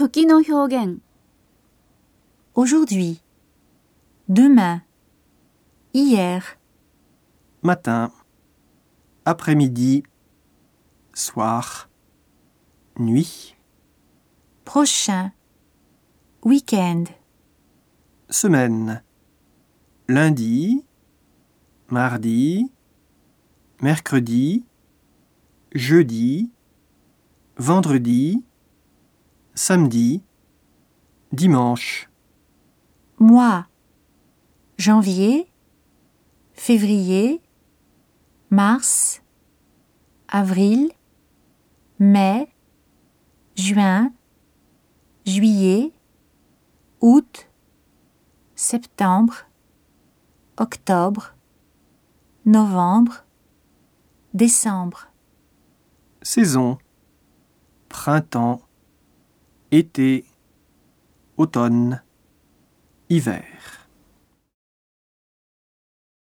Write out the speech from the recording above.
時の表現 aujourd'hui, demain, hier, matin, après-midi, soir, nuit, prochain, week-end, semaine, lundi, mardi, mercredi, jeudi, vendredi, samedi, dimanche, mois, janvier, février, mars, avril, mai, juin, juillet, août, septembre, octobre, novembre, décembre, saison, printemps, été, automne, hiver.